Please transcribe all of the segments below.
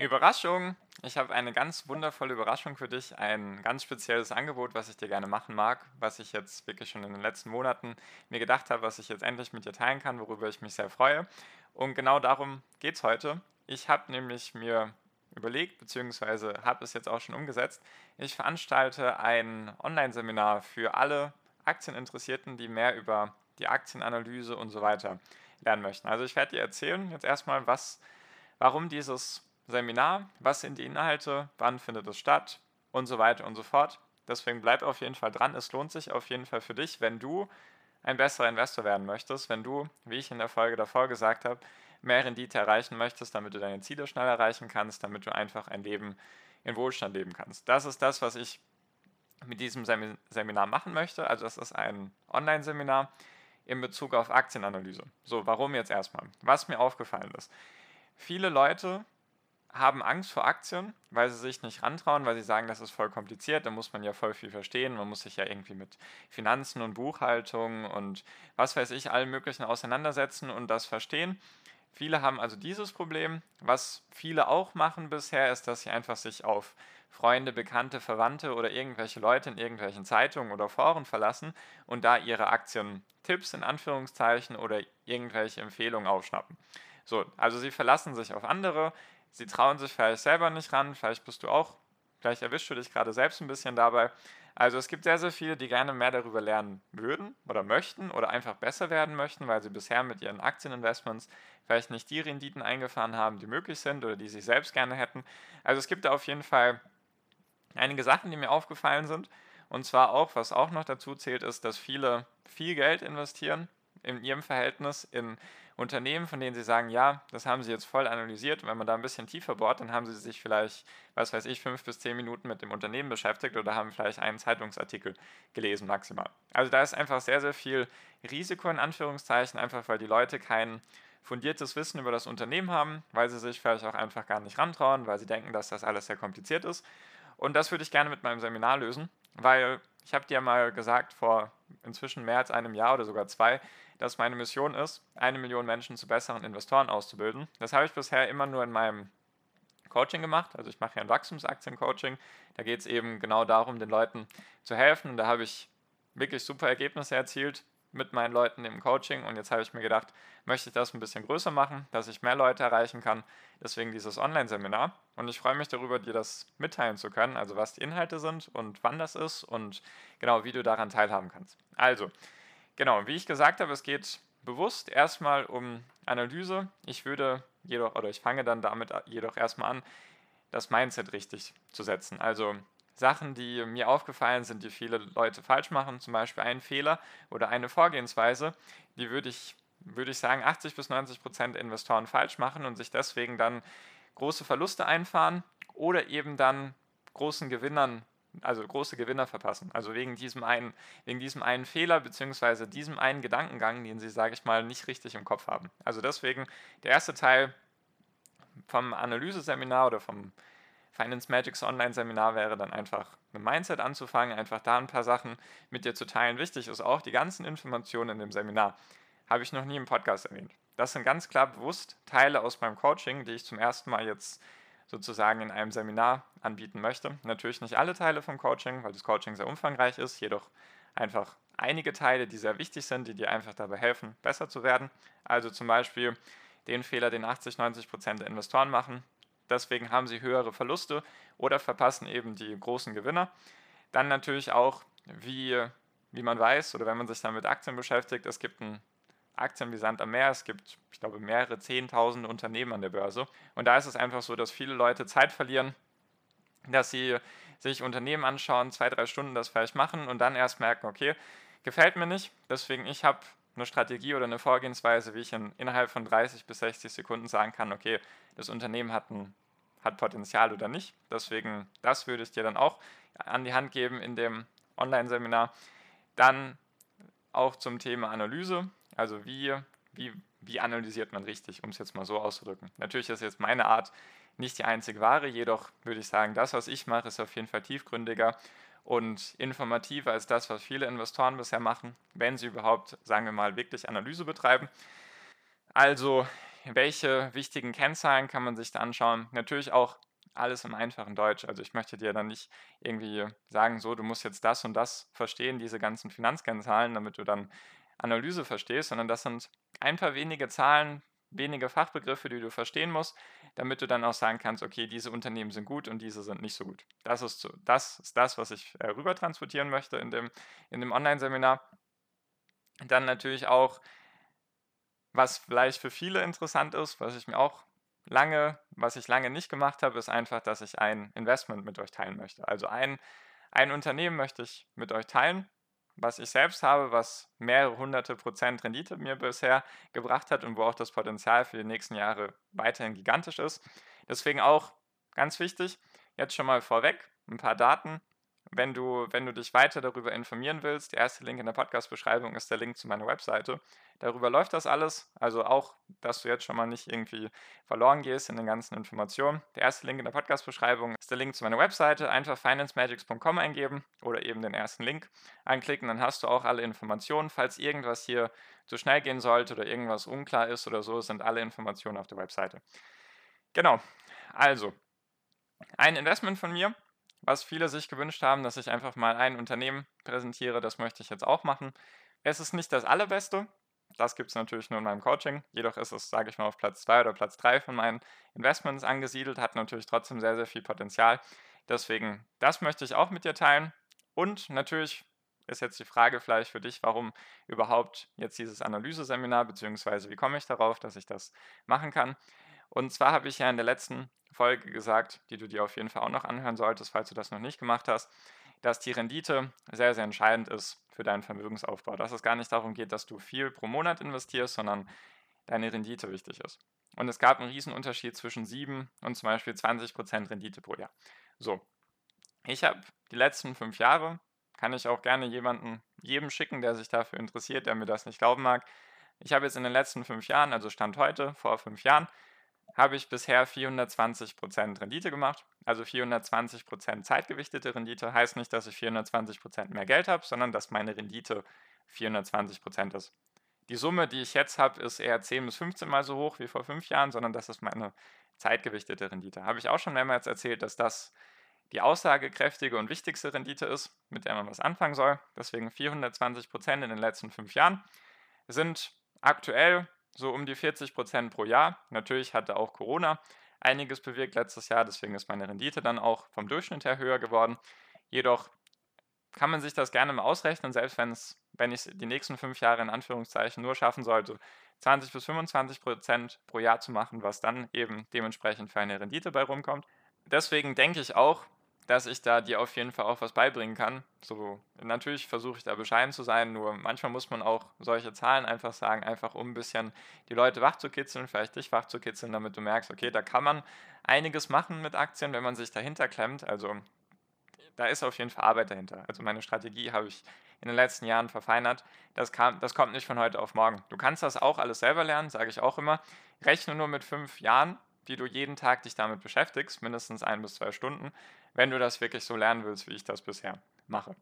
Überraschung! Ich habe eine ganz wundervolle Überraschung für dich, ein ganz spezielles Angebot, was ich dir gerne machen mag, was ich jetzt wirklich schon in den letzten Monaten mir gedacht habe, was ich jetzt endlich mit dir teilen kann, worüber ich mich sehr freue. Und genau darum geht es heute. Ich habe nämlich mir überlegt, beziehungsweise habe es jetzt auch schon umgesetzt. Ich veranstalte ein Online-Seminar für alle Aktieninteressierten, die mehr über die Aktienanalyse und so weiter lernen möchten. Also ich werde dir erzählen jetzt erstmal, was, warum dieses Seminar, was sind die Inhalte, wann findet es statt und so weiter und so fort. Deswegen bleib auf jeden Fall dran. Es lohnt sich auf jeden Fall für dich, wenn du ein besserer Investor werden möchtest, wenn du, wie ich in der Folge davor gesagt habe, mehr Rendite erreichen möchtest, damit du deine Ziele schnell erreichen kannst, damit du einfach ein Leben in Wohlstand leben kannst. Das ist das, was ich mit diesem Seminar machen möchte. Also das ist ein Online-Seminar in Bezug auf Aktienanalyse. So, warum jetzt erstmal? Was mir aufgefallen ist. Viele Leute haben Angst vor Aktien, weil sie sich nicht rantrauen, weil sie sagen, das ist voll kompliziert, da muss man ja voll viel verstehen, man muss sich ja irgendwie mit Finanzen und Buchhaltung und was weiß ich, allen möglichen auseinandersetzen und das verstehen. Viele haben also dieses Problem. Was viele auch machen bisher, ist, dass sie einfach sich auf Freunde, Bekannte, Verwandte oder irgendwelche Leute in irgendwelchen Zeitungen oder Foren verlassen und da ihre Aktientipps in Anführungszeichen oder irgendwelche Empfehlungen aufschnappen. So, also sie verlassen sich auf andere, sie trauen sich vielleicht selber nicht ran, vielleicht bist du auch, vielleicht erwischst du dich gerade selbst ein bisschen dabei. Also es gibt sehr, sehr viele, die gerne mehr darüber lernen würden oder möchten oder einfach besser werden möchten, weil sie bisher mit ihren Aktieninvestments vielleicht nicht die Renditen eingefahren haben, die möglich sind oder die sie selbst gerne hätten. Also es gibt da auf jeden Fall einige Sachen, die mir aufgefallen sind. Und zwar auch, was auch noch dazu zählt, ist, dass viele viel Geld investieren in ihrem Verhältnis in Unternehmen, von denen sie sagen, ja, das haben sie jetzt voll analysiert wenn man da ein bisschen tiefer bohrt, dann haben sie sich vielleicht, was weiß ich, fünf bis zehn Minuten mit dem Unternehmen beschäftigt oder haben vielleicht einen Zeitungsartikel gelesen maximal. Also da ist einfach sehr, sehr viel Risiko in Anführungszeichen, einfach weil die Leute kein fundiertes Wissen über das Unternehmen haben, weil sie sich vielleicht auch einfach gar nicht rantrauen, weil sie denken, dass das alles sehr kompliziert ist. Und das würde ich gerne mit meinem Seminar lösen, weil ich habe dir mal gesagt, vor inzwischen mehr als einem Jahr oder sogar zwei, dass meine Mission ist, eine Million Menschen zu besseren Investoren auszubilden. Das habe ich bisher immer nur in meinem Coaching gemacht. Also ich mache ja ein Wachstumsaktien-Coaching. Da geht es eben genau darum, den Leuten zu helfen. Und da habe ich wirklich super Ergebnisse erzielt mit meinen Leuten im Coaching. Und jetzt habe ich mir gedacht, möchte ich das ein bisschen größer machen, dass ich mehr Leute erreichen kann. Deswegen dieses Online-Seminar. Und ich freue mich darüber, dir das mitteilen zu können, also was die Inhalte sind und wann das ist und genau, wie du daran teilhaben kannst. Also, Genau, wie ich gesagt habe, es geht bewusst erstmal um Analyse. Ich würde jedoch, oder ich fange dann damit jedoch erstmal an, das Mindset richtig zu setzen. Also Sachen, die mir aufgefallen sind, die viele Leute falsch machen, zum Beispiel ein Fehler oder eine Vorgehensweise, die würde ich, würde ich sagen, 80 bis 90 Prozent Investoren falsch machen und sich deswegen dann große Verluste einfahren oder eben dann großen Gewinnern also große Gewinner verpassen. Also wegen diesem einen, wegen diesem einen Fehler bzw. diesem einen Gedankengang, den sie, sage ich mal, nicht richtig im Kopf haben. Also deswegen der erste Teil vom Analyseseminar oder vom Finance Magics Online-Seminar wäre dann einfach mit Mindset anzufangen, einfach da ein paar Sachen mit dir zu teilen. Wichtig ist auch, die ganzen Informationen in dem Seminar habe ich noch nie im Podcast erwähnt. Das sind ganz klar bewusst Teile aus meinem Coaching, die ich zum ersten Mal jetzt sozusagen in einem Seminar anbieten möchte. Natürlich nicht alle Teile vom Coaching, weil das Coaching sehr umfangreich ist, jedoch einfach einige Teile, die sehr wichtig sind, die dir einfach dabei helfen, besser zu werden. Also zum Beispiel den Fehler, den 80, 90 Prozent der Investoren machen. Deswegen haben sie höhere Verluste oder verpassen eben die großen Gewinner. Dann natürlich auch, wie, wie man weiß oder wenn man sich dann mit Aktien beschäftigt, es gibt ein Aktien wie Sand am Meer. Es gibt, ich glaube, mehrere Zehntausende Unternehmen an der Börse. Und da ist es einfach so, dass viele Leute Zeit verlieren, dass sie sich Unternehmen anschauen, zwei, drei Stunden das vielleicht machen und dann erst merken, okay, gefällt mir nicht. Deswegen, ich habe eine Strategie oder eine Vorgehensweise, wie ich in, innerhalb von 30 bis 60 Sekunden sagen kann, okay, das Unternehmen hat, ein, hat Potenzial oder nicht. Deswegen, das würde ich dir dann auch an die Hand geben in dem Online-Seminar. Dann auch zum Thema Analyse. Also wie, wie, wie analysiert man richtig, um es jetzt mal so auszudrücken. Natürlich ist jetzt meine Art nicht die einzig wahre, jedoch würde ich sagen, das, was ich mache, ist auf jeden Fall tiefgründiger und informativer als das, was viele Investoren bisher machen, wenn sie überhaupt, sagen wir mal, wirklich Analyse betreiben. Also welche wichtigen Kennzahlen kann man sich da anschauen? Natürlich auch alles im einfachen Deutsch. Also ich möchte dir dann nicht irgendwie sagen, so, du musst jetzt das und das verstehen, diese ganzen Finanzkennzahlen, damit du dann Analyse verstehst, sondern das sind ein paar wenige Zahlen, wenige Fachbegriffe, die du verstehen musst, damit du dann auch sagen kannst, okay, diese Unternehmen sind gut und diese sind nicht so gut. Das ist, so, das, ist das, was ich äh, rüber transportieren möchte in dem, in dem Online-Seminar. Dann natürlich auch, was vielleicht für viele interessant ist, was ich mir auch lange, was ich lange nicht gemacht habe, ist einfach, dass ich ein Investment mit euch teilen möchte. Also ein, ein Unternehmen möchte ich mit euch teilen, was ich selbst habe, was mehrere hunderte Prozent Rendite mir bisher gebracht hat und wo auch das Potenzial für die nächsten Jahre weiterhin gigantisch ist. Deswegen auch ganz wichtig, jetzt schon mal vorweg, ein paar Daten. Wenn du, wenn du dich weiter darüber informieren willst, der erste Link in der Podcast-Beschreibung ist der Link zu meiner Webseite. Darüber läuft das alles. Also auch, dass du jetzt schon mal nicht irgendwie verloren gehst in den ganzen Informationen. Der erste Link in der Podcast-Beschreibung ist der Link zu meiner Webseite. Einfach financemagics.com eingeben oder eben den ersten Link anklicken. Dann hast du auch alle Informationen. Falls irgendwas hier zu schnell gehen sollte oder irgendwas unklar ist oder so, sind alle Informationen auf der Webseite. Genau. Also, ein Investment von mir was viele sich gewünscht haben, dass ich einfach mal ein Unternehmen präsentiere. Das möchte ich jetzt auch machen. Es ist nicht das allerbeste. Das gibt es natürlich nur in meinem Coaching. Jedoch ist es, sage ich mal, auf Platz 2 oder Platz 3 von meinen Investments angesiedelt, hat natürlich trotzdem sehr, sehr viel Potenzial. Deswegen, das möchte ich auch mit dir teilen. Und natürlich ist jetzt die Frage vielleicht für dich, warum überhaupt jetzt dieses Analyseseminar, beziehungsweise wie komme ich darauf, dass ich das machen kann. Und zwar habe ich ja in der letzten Folge gesagt, die du dir auf jeden Fall auch noch anhören solltest, falls du das noch nicht gemacht hast, dass die Rendite sehr, sehr entscheidend ist für deinen Vermögensaufbau. Dass es gar nicht darum geht, dass du viel pro Monat investierst, sondern deine Rendite wichtig ist. Und es gab einen riesen Unterschied zwischen 7 und zum Beispiel 20% Rendite pro Jahr. So, ich habe die letzten fünf Jahre, kann ich auch gerne jemanden, jedem schicken, der sich dafür interessiert, der mir das nicht glauben mag. Ich habe jetzt in den letzten fünf Jahren, also Stand heute, vor fünf Jahren, habe ich bisher 420% Rendite gemacht. Also 420% zeitgewichtete Rendite heißt nicht, dass ich 420% mehr Geld habe, sondern dass meine Rendite 420% ist. Die Summe, die ich jetzt habe, ist eher 10 bis 15 Mal so hoch wie vor fünf Jahren, sondern das ist meine zeitgewichtete Rendite. Habe ich auch schon mehrmals erzählt, dass das die aussagekräftige und wichtigste Rendite ist, mit der man was anfangen soll. Deswegen 420% in den letzten fünf Jahren sind aktuell so um die 40 Prozent pro Jahr. Natürlich hatte auch Corona einiges bewirkt letztes Jahr, deswegen ist meine Rendite dann auch vom Durchschnitt her höher geworden. Jedoch kann man sich das gerne mal ausrechnen, selbst wenn es, wenn ich die nächsten fünf Jahre in Anführungszeichen nur schaffen sollte, 20 bis 25 Prozent pro Jahr zu machen, was dann eben dementsprechend für eine Rendite bei rumkommt. Deswegen denke ich auch, dass ich da dir auf jeden Fall auch was beibringen kann. So, natürlich versuche ich da bescheiden zu sein, nur manchmal muss man auch solche Zahlen einfach sagen, einfach um ein bisschen die Leute wach zu kitzeln, vielleicht dich wach zu kitzeln, damit du merkst, okay, da kann man einiges machen mit Aktien, wenn man sich dahinter klemmt. Also da ist auf jeden Fall Arbeit dahinter. Also meine Strategie habe ich in den letzten Jahren verfeinert. Das, kam, das kommt nicht von heute auf morgen. Du kannst das auch alles selber lernen, sage ich auch immer. Rechne nur mit fünf Jahren, die du jeden Tag dich damit beschäftigst, mindestens ein bis zwei Stunden wenn du das wirklich so lernen willst, wie ich das bisher mache.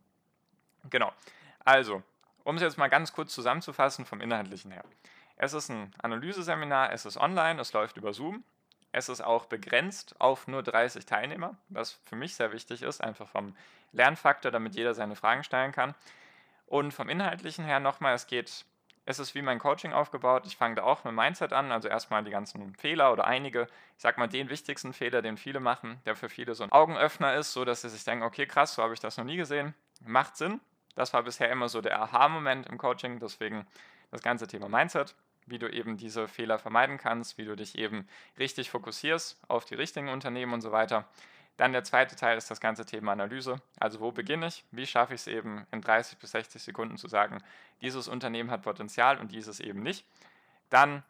Genau. Also, um es jetzt mal ganz kurz zusammenzufassen vom Inhaltlichen her. Es ist ein Analyseseminar, es ist online, es läuft über Zoom. Es ist auch begrenzt auf nur 30 Teilnehmer, was für mich sehr wichtig ist, einfach vom Lernfaktor, damit jeder seine Fragen stellen kann. Und vom Inhaltlichen her nochmal, es geht es ist wie mein Coaching aufgebaut. Ich fange da auch mit Mindset an, also erstmal die ganzen Fehler oder einige, ich sag mal den wichtigsten Fehler, den viele machen, der für viele so ein Augenöffner ist, so dass sie sich denken, okay, krass, so habe ich das noch nie gesehen. Macht Sinn. Das war bisher immer so der Aha-Moment im Coaching, deswegen das ganze Thema Mindset, wie du eben diese Fehler vermeiden kannst, wie du dich eben richtig fokussierst auf die richtigen Unternehmen und so weiter. Dann der zweite Teil ist das ganze Thema Analyse. Also wo beginne ich? Wie schaffe ich es eben in 30 bis 60 Sekunden zu sagen, dieses Unternehmen hat Potenzial und dieses eben nicht. Dann,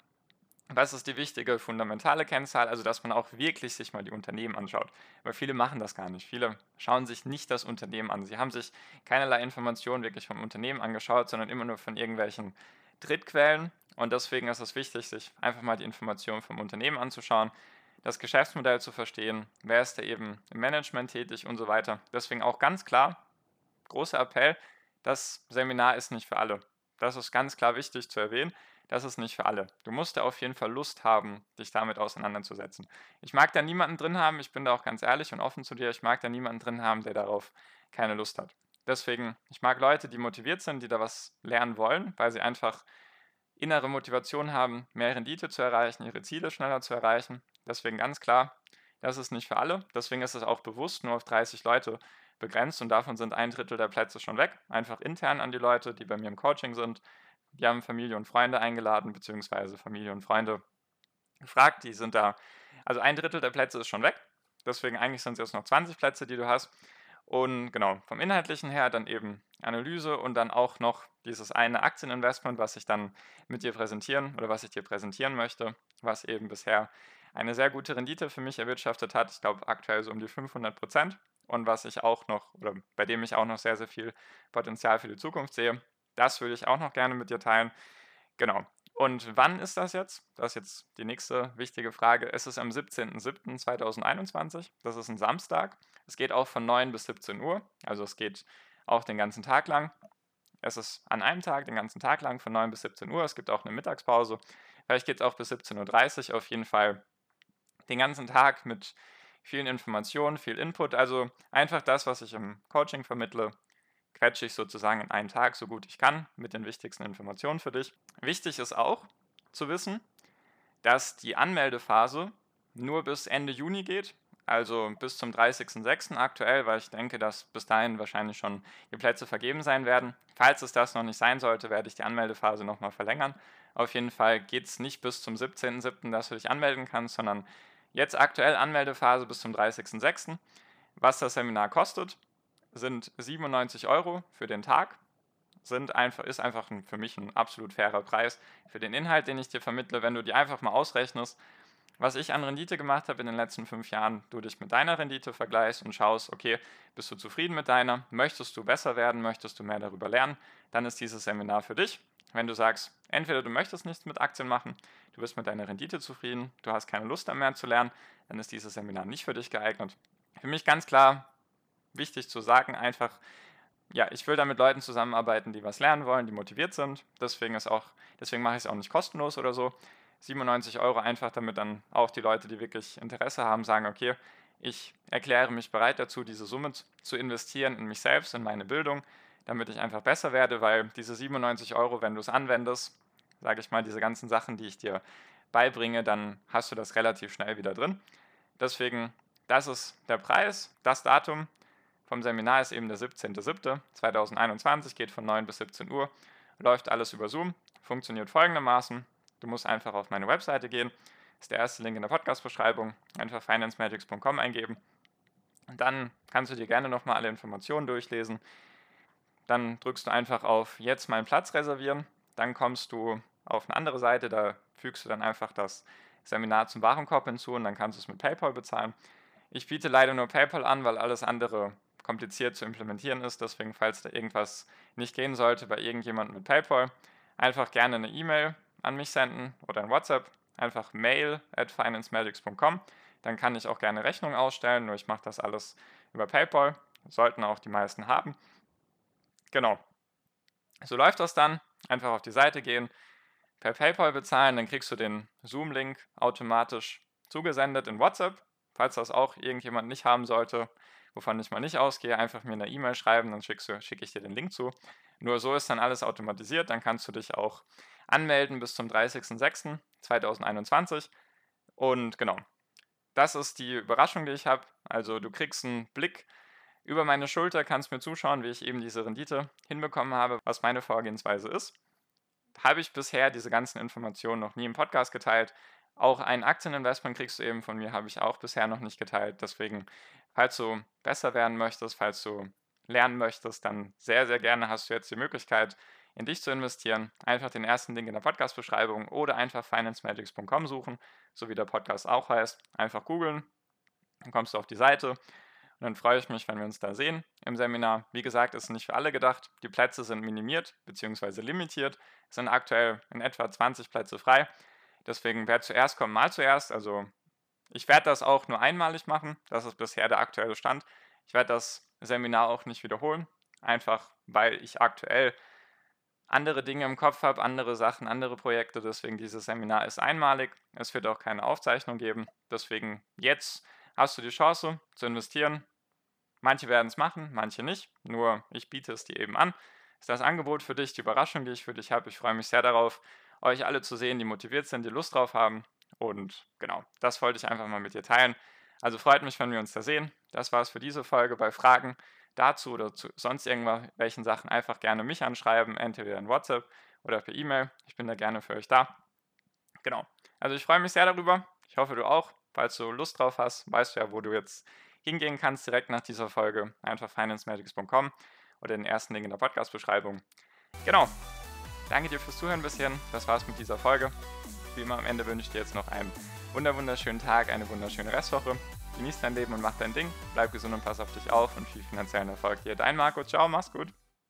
was ist die wichtige fundamentale Kennzahl? Also dass man auch wirklich sich mal die Unternehmen anschaut. Weil viele machen das gar nicht. Viele schauen sich nicht das Unternehmen an. Sie haben sich keinerlei Informationen wirklich vom Unternehmen angeschaut, sondern immer nur von irgendwelchen Drittquellen. Und deswegen ist es wichtig, sich einfach mal die Informationen vom Unternehmen anzuschauen das Geschäftsmodell zu verstehen, wer ist da eben im Management tätig und so weiter. Deswegen auch ganz klar, großer Appell, das Seminar ist nicht für alle. Das ist ganz klar wichtig zu erwähnen. das ist nicht für alle. Du musst da auf jeden Fall Lust haben, dich damit auseinanderzusetzen. Ich mag da niemanden drin haben, ich bin da auch ganz ehrlich und offen zu dir, ich mag da niemanden drin haben, der darauf keine Lust hat. Deswegen, ich mag Leute, die motiviert sind, die da was lernen wollen, weil sie einfach innere Motivation haben, mehr Rendite zu erreichen, ihre Ziele schneller zu erreichen. Deswegen ganz klar, das ist nicht für alle. Deswegen ist es auch bewusst nur auf 30 Leute begrenzt und davon sind ein Drittel der Plätze schon weg. Einfach intern an die Leute, die bei mir im Coaching sind. Die haben Familie und Freunde eingeladen, beziehungsweise Familie und Freunde gefragt. Die sind da, also ein Drittel der Plätze ist schon weg. Deswegen eigentlich sind es jetzt noch 20 Plätze, die du hast. Und genau, vom Inhaltlichen her dann eben Analyse und dann auch noch dieses eine Aktieninvestment, was ich dann mit dir präsentieren oder was ich dir präsentieren möchte, was eben bisher eine sehr gute Rendite für mich erwirtschaftet hat. Ich glaube aktuell so um die 500 Prozent und was ich auch noch oder bei dem ich auch noch sehr, sehr viel Potenzial für die Zukunft sehe. Das würde ich auch noch gerne mit dir teilen. Genau. Und wann ist das jetzt? Das ist jetzt die nächste wichtige Frage. Es ist am 17.07.2021. Das ist ein Samstag. Es geht auch von 9 bis 17 Uhr. Also es geht auch den ganzen Tag lang. Es ist an einem Tag, den ganzen Tag lang von 9 bis 17 Uhr. Es gibt auch eine Mittagspause. Vielleicht geht es auch bis 17.30 Uhr. Auf jeden Fall den ganzen Tag mit vielen Informationen, viel Input. Also einfach das, was ich im Coaching vermittle, quetsche ich sozusagen in einen Tag so gut ich kann mit den wichtigsten Informationen für dich. Wichtig ist auch zu wissen, dass die Anmeldephase nur bis Ende Juni geht, also bis zum 30.06. aktuell, weil ich denke, dass bis dahin wahrscheinlich schon die Plätze vergeben sein werden. Falls es das noch nicht sein sollte, werde ich die Anmeldephase nochmal verlängern. Auf jeden Fall geht es nicht bis zum 17.07., dass du dich anmelden kannst, sondern jetzt aktuell Anmeldephase bis zum 30.06. Was das Seminar kostet, sind 97 Euro für den Tag. Sind einfach, ist einfach ein, für mich ein absolut fairer Preis für den Inhalt, den ich dir vermittle. Wenn du dir einfach mal ausrechnest, was ich an Rendite gemacht habe in den letzten fünf Jahren, du dich mit deiner Rendite vergleichst und schaust, okay, bist du zufrieden mit deiner? Möchtest du besser werden? Möchtest du mehr darüber lernen? Dann ist dieses Seminar für dich. Wenn du sagst, entweder du möchtest nichts mit Aktien machen, du bist mit deiner Rendite zufrieden, du hast keine Lust mehr zu lernen, dann ist dieses Seminar nicht für dich geeignet. Für mich ganz klar wichtig zu sagen, einfach, ja, ich will da mit Leuten zusammenarbeiten, die was lernen wollen, die motiviert sind. Deswegen ist auch, deswegen mache ich es auch nicht kostenlos oder so. 97 Euro einfach, damit dann auch die Leute, die wirklich Interesse haben, sagen, okay, ich erkläre mich bereit dazu, diese Summe zu investieren in mich selbst, in meine Bildung, damit ich einfach besser werde, weil diese 97 Euro, wenn du es anwendest, sage ich mal, diese ganzen Sachen, die ich dir beibringe, dann hast du das relativ schnell wieder drin. Deswegen, das ist der Preis, das Datum vom Seminar ist eben der 17.07.2021, geht von 9 bis 17 Uhr, läuft alles über Zoom, funktioniert folgendermaßen. Du musst einfach auf meine Webseite gehen. Ist der erste Link in der Podcast-Beschreibung. Einfach financemagics.com eingeben. Und dann kannst du dir gerne nochmal alle Informationen durchlesen. Dann drückst du einfach auf Jetzt meinen Platz reservieren. Dann kommst du auf eine andere Seite. Da fügst du dann einfach das Seminar zum Warenkorb hinzu und dann kannst du es mit PayPal bezahlen. Ich biete leider nur PayPal an, weil alles andere kompliziert zu implementieren ist. Deswegen, falls da irgendwas nicht gehen sollte bei irgendjemandem mit PayPal, einfach gerne eine E-Mail an mich senden oder ein WhatsApp, einfach mail at financemagics.com. Dann kann ich auch gerne Rechnungen ausstellen, nur ich mache das alles über PayPal. Sollten auch die meisten haben. Genau. So läuft das dann. Einfach auf die Seite gehen, per PayPal bezahlen, dann kriegst du den Zoom-Link automatisch zugesendet in WhatsApp. Falls das auch irgendjemand nicht haben sollte, wovon ich mal nicht ausgehe, einfach mir eine E-Mail schreiben, dann schicke ich dir den Link zu. Nur so ist dann alles automatisiert, dann kannst du dich auch anmelden bis zum 30.06.2021. Und genau, das ist die Überraschung, die ich habe. Also du kriegst einen Blick über meine Schulter, kannst mir zuschauen, wie ich eben diese Rendite hinbekommen habe, was meine Vorgehensweise ist. Habe ich bisher diese ganzen Informationen noch nie im Podcast geteilt. Auch ein Aktieninvestment kriegst du eben von mir, habe ich auch bisher noch nicht geteilt. Deswegen, falls du besser werden möchtest, falls du lernen möchtest, dann sehr, sehr gerne hast du jetzt die Möglichkeit, in dich zu investieren, einfach den ersten Link in der Podcast-Beschreibung oder einfach financemagics.com suchen, so wie der Podcast auch heißt. Einfach googeln, dann kommst du auf die Seite und dann freue ich mich, wenn wir uns da sehen im Seminar. Wie gesagt, ist nicht für alle gedacht. Die Plätze sind minimiert bzw. limitiert. Es sind aktuell in etwa 20 Plätze frei. Deswegen, wer zuerst kommt, mal zuerst. Also ich werde das auch nur einmalig machen. Das ist bisher der aktuelle Stand. Ich werde das Seminar auch nicht wiederholen. Einfach weil ich aktuell andere Dinge im Kopf habe, andere Sachen, andere Projekte. Deswegen dieses Seminar ist einmalig. Es wird auch keine Aufzeichnung geben. Deswegen jetzt hast du die Chance zu investieren. Manche werden es machen, manche nicht. Nur ich biete es dir eben an. Ist das Angebot für dich, die Überraschung, die ich für dich habe. Ich freue mich sehr darauf, euch alle zu sehen, die motiviert sind, die Lust drauf haben. Und genau, das wollte ich einfach mal mit dir teilen. Also freut mich, wenn wir uns da sehen. Das war es für diese Folge. Bei Fragen dazu oder zu sonst irgendwelchen Sachen einfach gerne mich anschreiben, entweder in WhatsApp oder per E-Mail. Ich bin da gerne für euch da. Genau. Also ich freue mich sehr darüber. Ich hoffe, du auch. Falls du Lust drauf hast, weißt du ja, wo du jetzt hingehen kannst, direkt nach dieser Folge. Einfach financemagics.com oder den ersten Link in der Podcast-Beschreibung. Genau. Danke dir fürs Zuhören bisher. Das war's mit dieser Folge. Wie immer am Ende wünsche ich dir jetzt noch einen wunderschönen Tag, eine wunderschöne Restwoche. Genieß dein Leben und mach dein Ding. Bleib gesund und pass auf dich auf und viel finanziellen Erfolg dir. Dein Marco. Ciao, mach's gut.